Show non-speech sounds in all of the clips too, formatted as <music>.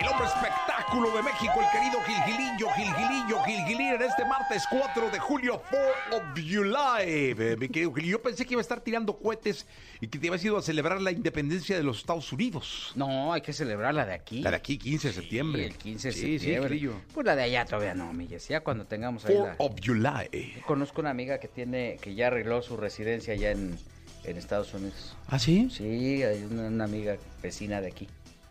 el hombre espectáculo de México, el querido Gilgilillo, Gilgilillo, Gilgilín, en este martes 4 de julio, 4 of July. Eh, Mi querido Gil, yo pensé que iba a estar tirando cohetes y que te ibas ido a celebrar la independencia de los Estados Unidos. No, hay que celebrar la de aquí. La de aquí, 15 de septiembre. Sí, el 15 de Sí, septiembre. Pues la de allá todavía no, mi Ya cuando tengamos ahí 4 la... of July. Conozco una amiga que tiene, que ya arregló su residencia allá en, en Estados Unidos. ¿Ah, sí? Sí, hay una, una amiga vecina de aquí.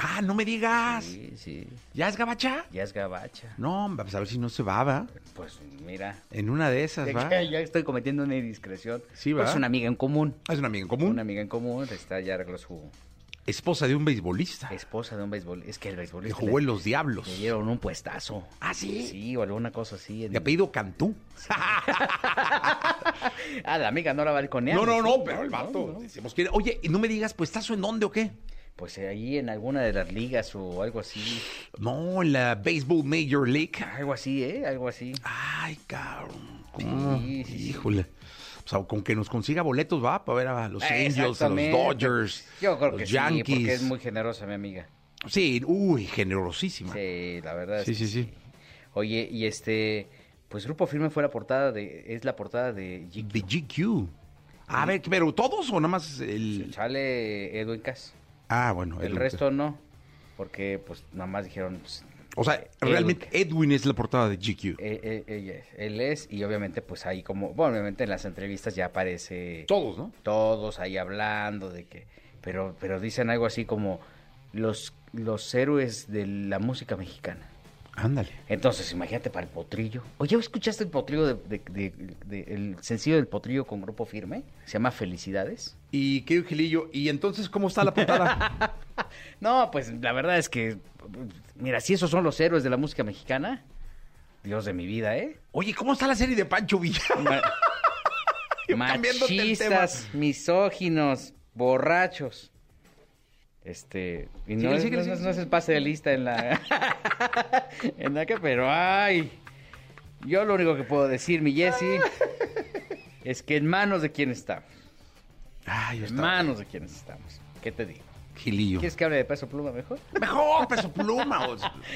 Ah, no me digas. Sí, sí. ¿Ya es gabacha? Ya es gabacha. No, pues a ver si no se va, ¿va? Pues mira. En una de esas, ¿va? Ya, ya estoy cometiendo una indiscreción. Sí, ¿va? es una amiga en común. Es una amiga en común. Una amiga en común, está ya arregló su Esposa de un beisbolista. esposa de un béisbol. Es que el Que beisbolista jugó en los Diablos. le dieron un puestazo. ¿Ah, sí? Sí, o alguna cosa así. en- De apellido Cantú. <laughs> Ah, la amiga no la va a ir con No, no, no, pero el vato. decimos que- Oye, y no me digas, pues, ¿estás en dónde o qué? Pues ahí en alguna de las ligas o algo así. No, en la Baseball Major League. Algo así, ¿eh? Algo así. Ay, cabrón. ¿Cómo? Sí, sí, sí. Híjole. O sea, con que nos consiga boletos, va, para ver a los Angels, a los. Dodgers, Yo creo los que sí, Yankees. porque es muy generosa mi amiga. Sí, uy, generosísima. Sí, la verdad. Sí, que sí, sí. Oye, y este, pues Grupo Firme fue la portada de, es la portada de GQ. De GQ. A ver, pero todos o nada más el. Sale Edwin Cass. Ah, bueno. El Edwin. resto no, porque pues nada más dijeron, pues, O sea, Edwin. realmente Edwin es la portada de GQ. eh, eh, él es, y obviamente pues ahí como, bueno, obviamente en las entrevistas ya aparece Todos, ¿no? todos ahí hablando de que, pero, pero dicen algo así como los, los héroes de la música mexicana. Ándale. Entonces, imagínate para el potrillo. Oye, ¿escuchaste el potrillo de, de- de- de- el sencillo del potrillo con grupo firme? Se llama Felicidades. Y qué Gilillo, ¿y entonces cómo está la portada? <laughs> No, pues la verdad es que, mira, si esos son los héroes de la música mexicana, Dios de mi vida, ¿eh? Oye, ¿cómo está la serie de Pancho Villa? <laughs> Machistas, misóginos, borrachos. Este, y no, Síguele, es, síguele, no, es- síguele. no es el pase de lista en la <laughs> en la que, pero ay, yo lo único que puedo decir, mi Jesse, <laughs> es que en manos de quién está, Ay, yo en manos de quiénes estamos. ¿Qué te digo? Gilillo. ¿Quieres que hable de peso pluma mejor? Mejor, peso pluma.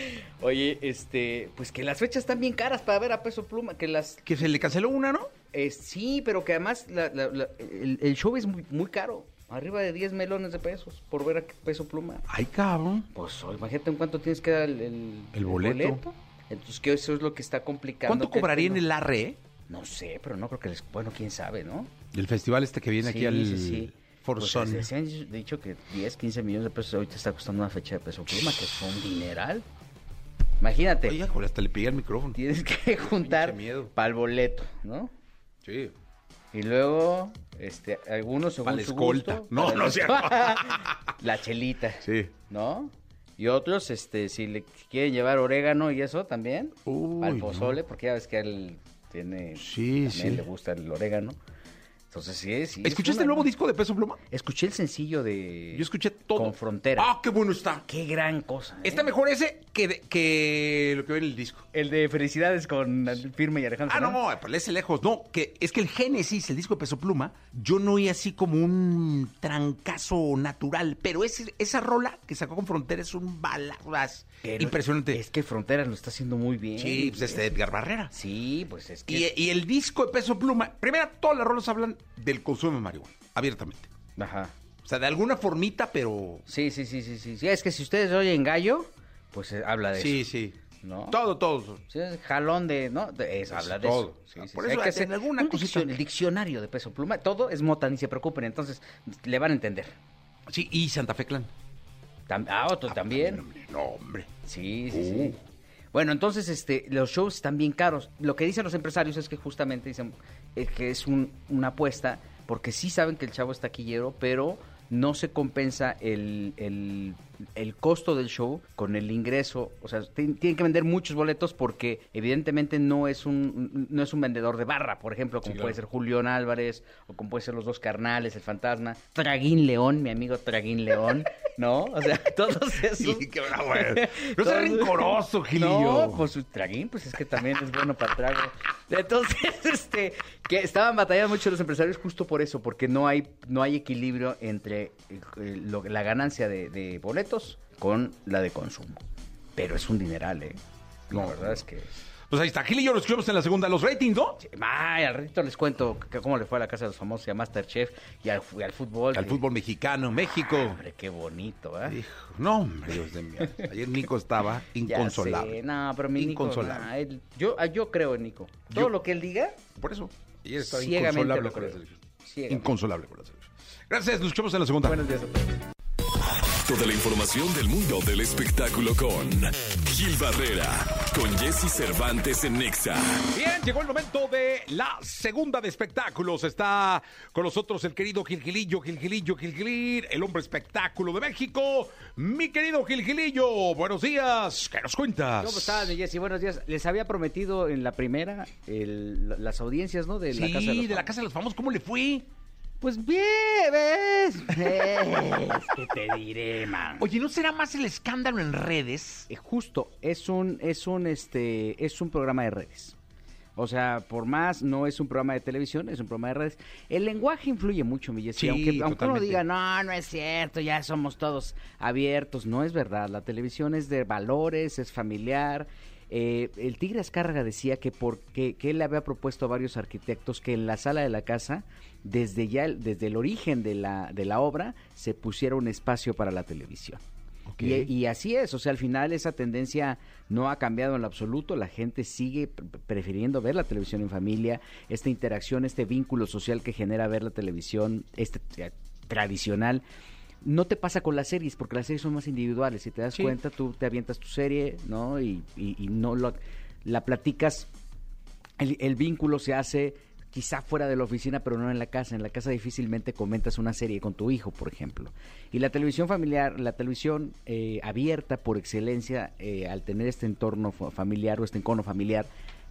<laughs> Oye, este, pues que las fechas están bien caras para ver a peso pluma, que las que se le canceló una, ¿no? Eh, sí, pero que además la- la- la- el, el show es muy, muy caro. Arriba de 10 melones de pesos por ver a Peso Pluma. Ay, cabrón. Pues oh, imagínate en cuánto tienes que dar el, el, El boleto. Entonces, que eso es lo que está complicando. ¿Cuánto cobraría en el arre? No sé, pero no creo que les... Bueno, quién sabe, ¿no? El festival este que viene aquí al sí, sí. Pues, Sun. se- se han dicho que 10, 15 millones de pesos ahorita está costando una fecha de Peso Pluma, que es un dineral. Imagínate, Oye, hasta le pegué el micrófono. tienes que <laughs> juntar para el boleto, ¿no? Sí. Y luego, este, algunos según su escolta. gusto, No, para no cierto. <laughs> la chelita, Sí. ¿no? Y otros, este, si le quieren llevar orégano y eso también, Uy, al no. pozole, porque ya ves que él tiene, Sí, también sí. le gusta el orégano. Entonces sí, es- sí. es ¿Escuchaste una- el nuevo disco de Peso Pluma? Escuché el sencillo de... Yo escuché todo. Con Frontera. Ah, qué bueno está. Qué gran cosa. ¿eh? Está mejor ese que, de- que lo que ve en el disco. El de Felicidades con Firme y Alejandro Ah, no, pues ese lejos. No, que es que el Génesis, el disco de Peso Pluma, yo no oí así como un trancazo natural, pero ese, esa rola que sacó con Frontera es un balazas Pero impresionante. Es que Fronteras lo está haciendo muy bien. sí, pues este Edgar Barrera. Sí, pues es que... Y, y el disco de Peso Pluma, primero, todas las rolas hablan del consumo de marihuana, abiertamente. Ajá. O sea, de alguna formita, pero... Sí, sí, sí, sí, sí. Sí, Es que si ustedes oyen gallo, pues eh, habla de Sí, eso. sí. ¿No? Todo, todo. Sí, es jalón de, ¿no? De- es, habla de todo. eso. Sí, sí, Por sí. eso Hay que en hacer alguna diccion- el diccionario de peso pluma. Todo es mota, ni se preocupen. Entonces, le van a entender. Sí, y Santa Fe Clan. Tam- ah, otro también. Hombre, No, hombre. Sí, sí, Uh. sí. Bueno, entonces, este, los shows están bien caros. Lo que dicen los empresarios es que justamente dicen eh, que es un- una apuesta, porque sí saben que el chavo es taquillero, pero no se compensa el, el- el costo del show con el ingreso. O sea, ti- tienen que vender muchos boletos porque evidentemente no es un, no es un vendedor de barra, por ejemplo, como claro. puede ser Julián Álvarez, o como puede ser los dos carnales, el fantasma. Traguín León, mi amigo Traguín León, ¿no? O sea, <laughs> todos esos... Sí, qué bravo. No seas rencoroso, Gilillo. No, pues traguín, pues es que también es bueno para trago. Entonces, <laughs> este, que estaban batallando mucho los empresarios justo por eso, porque no hay, no hay equilibrio entre eh, lo- la ganancia de, de boletos con la de consumo. Pero es un dineral, ¿eh? La No. verdad es que... Pues ahí está, Gilillo, los escuchamos en la segunda. Los ratings, ¿no? Ay, al ratito les cuento que- cómo le fue a la Casa de los Famosos y a Masterchef y al, fu- al fútbol. Al fútbol mexicano, México. Hombre, qué bonito, ¿eh? Hijo, no, hombre, Dios de mí. Ayer Nico estaba <laughs> Ya inconsolable. sé, No, pero mi Nico, Inconsolable. nah, él- yo, ah, yo creo en Nico. Todo Yo- lo que él diga, Por eso. Ayer estaba inconsolable con la selección. Ciegamente. Inconsolable con la selección. Gracias, nos escuchamos en la segunda. buenos días a todos. Toda la información del mundo del espectáculo con Gil Barrera, con Jesse Cervantes en Nexa. Bien, llegó el momento de la segunda de espectáculos. Está con nosotros el querido Gilgilillo, Gilgilillo, Gilgilir, el hombre espectáculo de México. Mi querido Gilgilillo, buenos días. ¿Qué nos cuentas? ¿Cómo estás, mi Jessy? Buenos días. Les había prometido en la primera el- las audiencias, ¿no? De Sí, Casa de los de la. Casa de los Famosos, ¿cómo le fue? Pues bien, ¿ves? ¿Ves? <laughs> ¿Qué te diré, man? Oye, ¿no será más el escándalo en redes? Eh, Justo, es un, es un, este, es un programa de redes. O sea, por más, no es un programa de televisión, es un programa de redes. El lenguaje influye mucho, mi Jessy. Sí, aunque, aunque uno diga, no, no es cierto, ya somos todos abiertos. No es verdad. La televisión es de valores, es familiar. Eh, el Tigre Azcárraga decía que porque que él le había propuesto a varios arquitectos que en la sala de la casa, desde ya el- desde el origen de la, de la obra, se pusiera un espacio para la televisión. Y, y así es, o sea, al final esa tendencia no ha cambiado en lo absoluto, la gente sigue pre- prefiriendo ver la televisión en familia, esta interacción, este vínculo social que genera ver la televisión, este eh, tradicional. No te pasa con las series, porque las series son más individuales. Si te das Sí. cuenta, tú te avientas tu serie, ¿no? Y, y- y no lo, la platicas el, el vínculo se hace quizá fuera de la oficina, pero no en la casa. En la casa difícilmente comentas una serie con tu hijo, por ejemplo. Y la televisión familiar, la televisión eh, abierta por excelencia, eh, al tener este entorno fa- familiar o este encono familiar,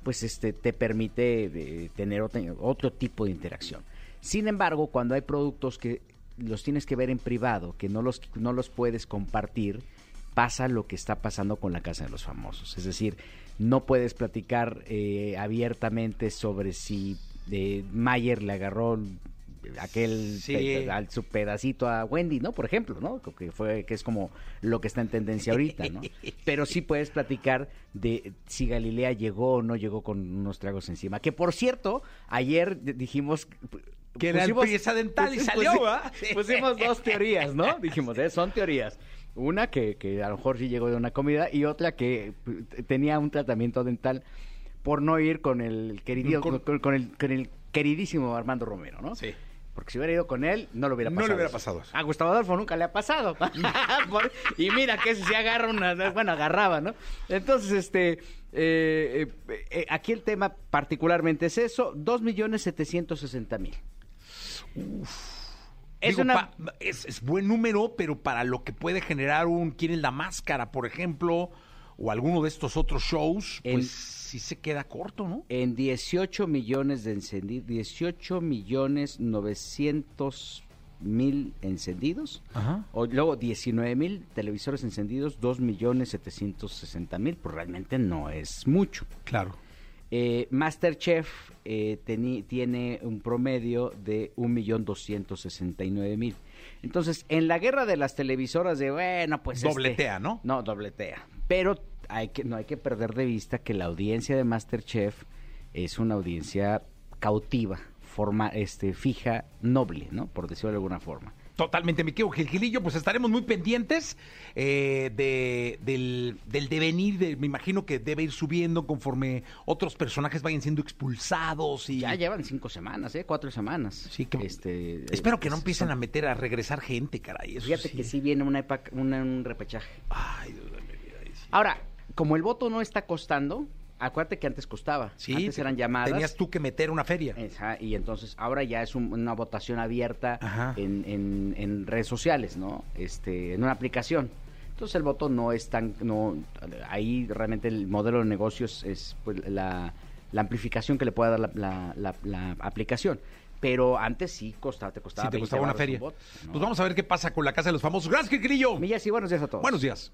pues este te permite eh, tener otro, otro tipo de interacción. Sin embargo, cuando hay productos que los tienes que ver en privado, que no los, no los puedes compartir, pasa lo que está pasando con la Casa de los Famosos. Es decir, no puedes platicar eh, abiertamente sobre si eh, Mayer le agarró aquel Sí. pe- al- su pedacito a Wendy, ¿no? Por ejemplo, ¿no? Que fue que es como lo que está en tendencia ahorita, ¿no? <laughs> Pero sí puedes platicar de si Galilea llegó o no llegó con unos tragos encima. Que por cierto, ayer dijimos que era pusimos, pieza dental y salió. <laughs> Pusimos dos teorías, ¿no? Dijimos, ¿eh? son teorías. Una que, que a lo mejor sí llegó de una comida y otra que eh, tenía un tratamiento dental por no ir con el con, el, queridísimo Armando Romero, ¿no? Sí. Porque si hubiera ido con él, no lo hubiera pasado. No le hubiera pasado. A Gustavo Adolfo nunca le ha pasado. <laughs> y mira que se agarra una. Bueno, agarraba, ¿no? Entonces, este. Eh, eh, aquí el tema particularmente es eso: 2.760.000. Es, pa, es, buen número, pero para lo que puede generar un ¿Quién es la máscara? Por ejemplo, o alguno de estos otros shows, en, pues sí se queda corto, ¿no? En 18 millones de encendidos, 18 millones 900 mil encendidos, Ajá. O, luego 19 mil televisores encendidos, 2 millones 760 mil, pues realmente no es mucho. Claro. Eh, Masterchef eh, tiene un promedio de 1.269.000. Entonces, en la guerra de las televisoras de, bueno, pues... este- Dobletea, ¿no? No, dobletea. Pero hay que, no hay que perder de vista que la audiencia de Masterchef es una audiencia cautiva, forma, este, fija, noble, ¿no? Por decirlo de alguna forma. Totalmente, mi querido Gilgilillo, pues estaremos muy pendientes eh, de, del, del devenir, de, me imagino que debe ir subiendo conforme otros personajes vayan siendo expulsados y... Ya llevan cinco semanas, ¿eh? Cuatro semanas. Sí, que- Este, Espero que no empiecen son- a meter, a regresar gente, caray. Eso Fíjate sí. que sí viene una, epa- una- un repechaje. Ay, Dios de mi vida, ahí sí. Ahora, como el voto no está costando, acuérdate que antes costaba. Sí, antes eran llamadas. Tenías tú que meter una feria. Esa, y entonces ahora ya es un- una votación abierta en, en- en redes sociales, ¿no? Este, en una aplicación. Entonces el voto no es tan, no, ahí realmente el modelo de negocios es pues, la, la amplificación que le pueda dar la, la- la- la aplicación. pero antes sí costaba, te costaba Sí, te 20 costaba una un feria. ¿no? Pues vamos a ver qué pasa con la Casa de los Famosos. Gracias, Gilgilillo. Mi Jessy, buenos días a todos. Buenos días.